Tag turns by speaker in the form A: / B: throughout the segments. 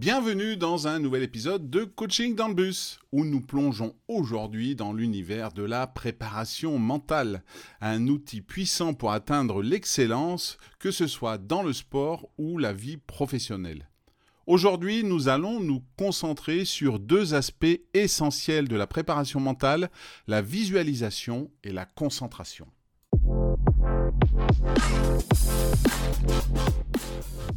A: Bienvenue dans un nouvel épisode de Coaching dans le bus, où nous plongeons aujourd'hui dans l'univers de la préparation mentale, un outil puissant pour atteindre l'excellence, que ce soit dans le sport ou la vie professionnelle. Aujourd'hui, nous allons nous concentrer sur deux aspects essentiels de la préparation mentale, la visualisation et la concentration.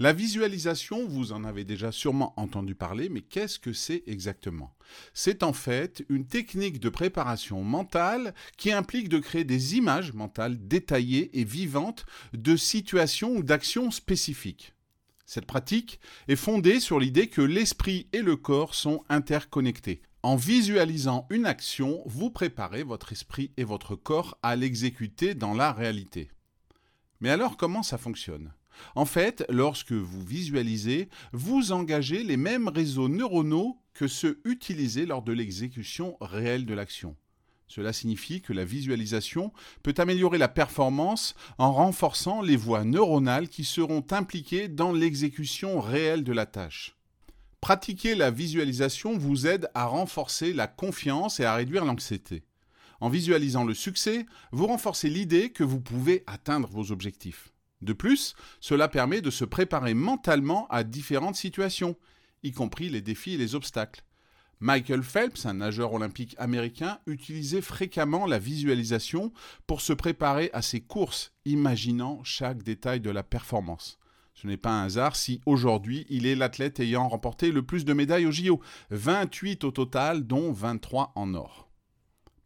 A: La visualisation, vous en avez déjà sûrement entendu parler, mais qu'est-ce que c'est exactement? C'est en fait une technique de préparation mentale qui implique de créer des images mentales détaillées et vivantes de situations ou d'actions spécifiques. Cette pratique est fondée sur l'idée que l'esprit et le corps sont interconnectés. En visualisant une action, vous préparez votre esprit et votre corps à l'exécuter dans la réalité. Mais alors comment ça fonctionne? En fait, lorsque vous visualisez, vous engagez les mêmes réseaux neuronaux que ceux utilisés lors de l'exécution réelle de l'action. Cela signifie que la visualisation peut améliorer la performance en renforçant les voies neuronales qui seront impliquées dans l'exécution réelle de la tâche. Pratiquer la visualisation vous aide à renforcer la confiance et à réduire l'anxiété. En visualisant le succès, vous renforcez l'idée que vous pouvez atteindre vos objectifs. De plus, cela permet de se préparer mentalement à différentes situations, y compris les défis et les obstacles. Michael Phelps, un nageur olympique américain, utilisait fréquemment la visualisation pour se préparer à ses courses, imaginant chaque détail de la performance. Ce n'est pas un hasard si aujourd'hui il est l'athlète ayant remporté le plus de médailles au JO, 28 au total, dont 23 en or.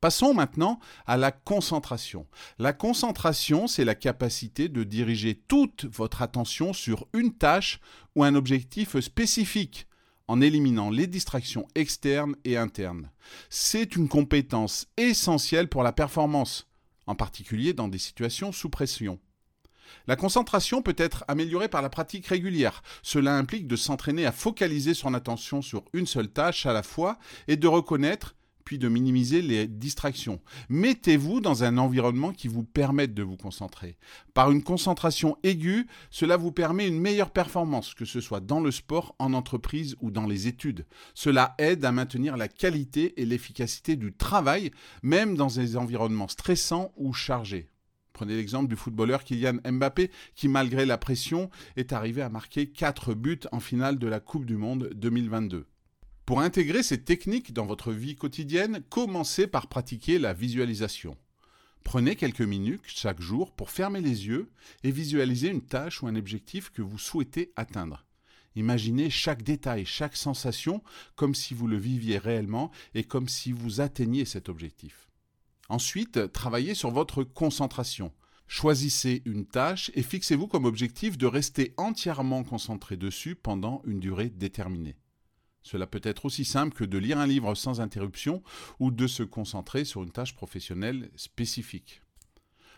A: Passons maintenant à la concentration. La concentration, c'est la capacité de diriger toute votre attention sur une tâche ou un objectif spécifique en éliminant les distractions externes et internes. C'est une compétence essentielle pour la performance, en particulier dans des situations sous pression. La concentration peut être améliorée par la pratique régulière. Cela implique de s'entraîner à focaliser son attention sur une seule tâche à la fois et de reconnaître puis de minimiser les distractions. Mettez-vous dans un environnement qui vous permette de vous concentrer. Par une concentration aiguë, cela vous permet une meilleure performance, que ce soit dans le sport, en entreprise ou dans les études. Cela aide à maintenir la qualité et l'efficacité du travail, même dans des environnements stressants ou chargés. Prenez l'exemple du footballeur Kylian Mbappé qui, malgré la pression, est arrivé à marquer 4 buts en finale de la Coupe du Monde 2022. Pour intégrer ces techniques dans votre vie quotidienne, commencez par pratiquer la visualisation. Prenez quelques minutes chaque jour pour fermer les yeux et visualiser une tâche ou un objectif que vous souhaitez atteindre. Imaginez chaque détail, chaque sensation comme si vous le viviez réellement et comme si vous atteigniez cet objectif. Ensuite, travaillez sur votre concentration. Choisissez une tâche et fixez-vous comme objectif de rester entièrement concentré dessus pendant une durée déterminée. Cela peut être aussi simple que de lire un livre sans interruption ou de se concentrer sur une tâche professionnelle spécifique.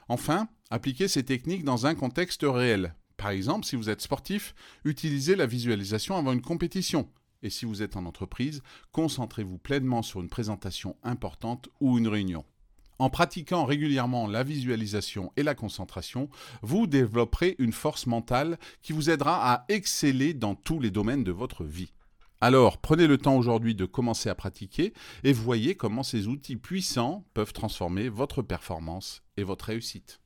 A: Enfin, appliquez ces techniques dans un contexte réel. Par exemple, si vous êtes sportif, utilisez la visualisation avant une compétition. Et si vous êtes en entreprise, concentrez-vous pleinement sur une présentation importante ou une réunion. En pratiquant régulièrement la visualisation et la concentration, vous développerez une force mentale qui vous aidera à exceller dans tous les domaines de votre vie. Alors, prenez le temps aujourd'hui de commencer à pratiquer et voyez comment ces outils puissants peuvent transformer votre performance et votre réussite.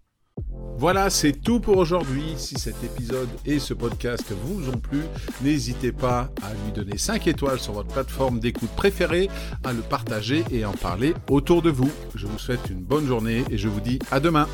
A: Voilà, c'est tout pour aujourd'hui. Si cet épisode et ce podcast vous ont plu, n'hésitez pas à lui donner 5 étoiles sur votre plateforme d'écoute préférée, à le partager et en parler autour de vous. Je vous souhaite une bonne journée et je vous dis à demain.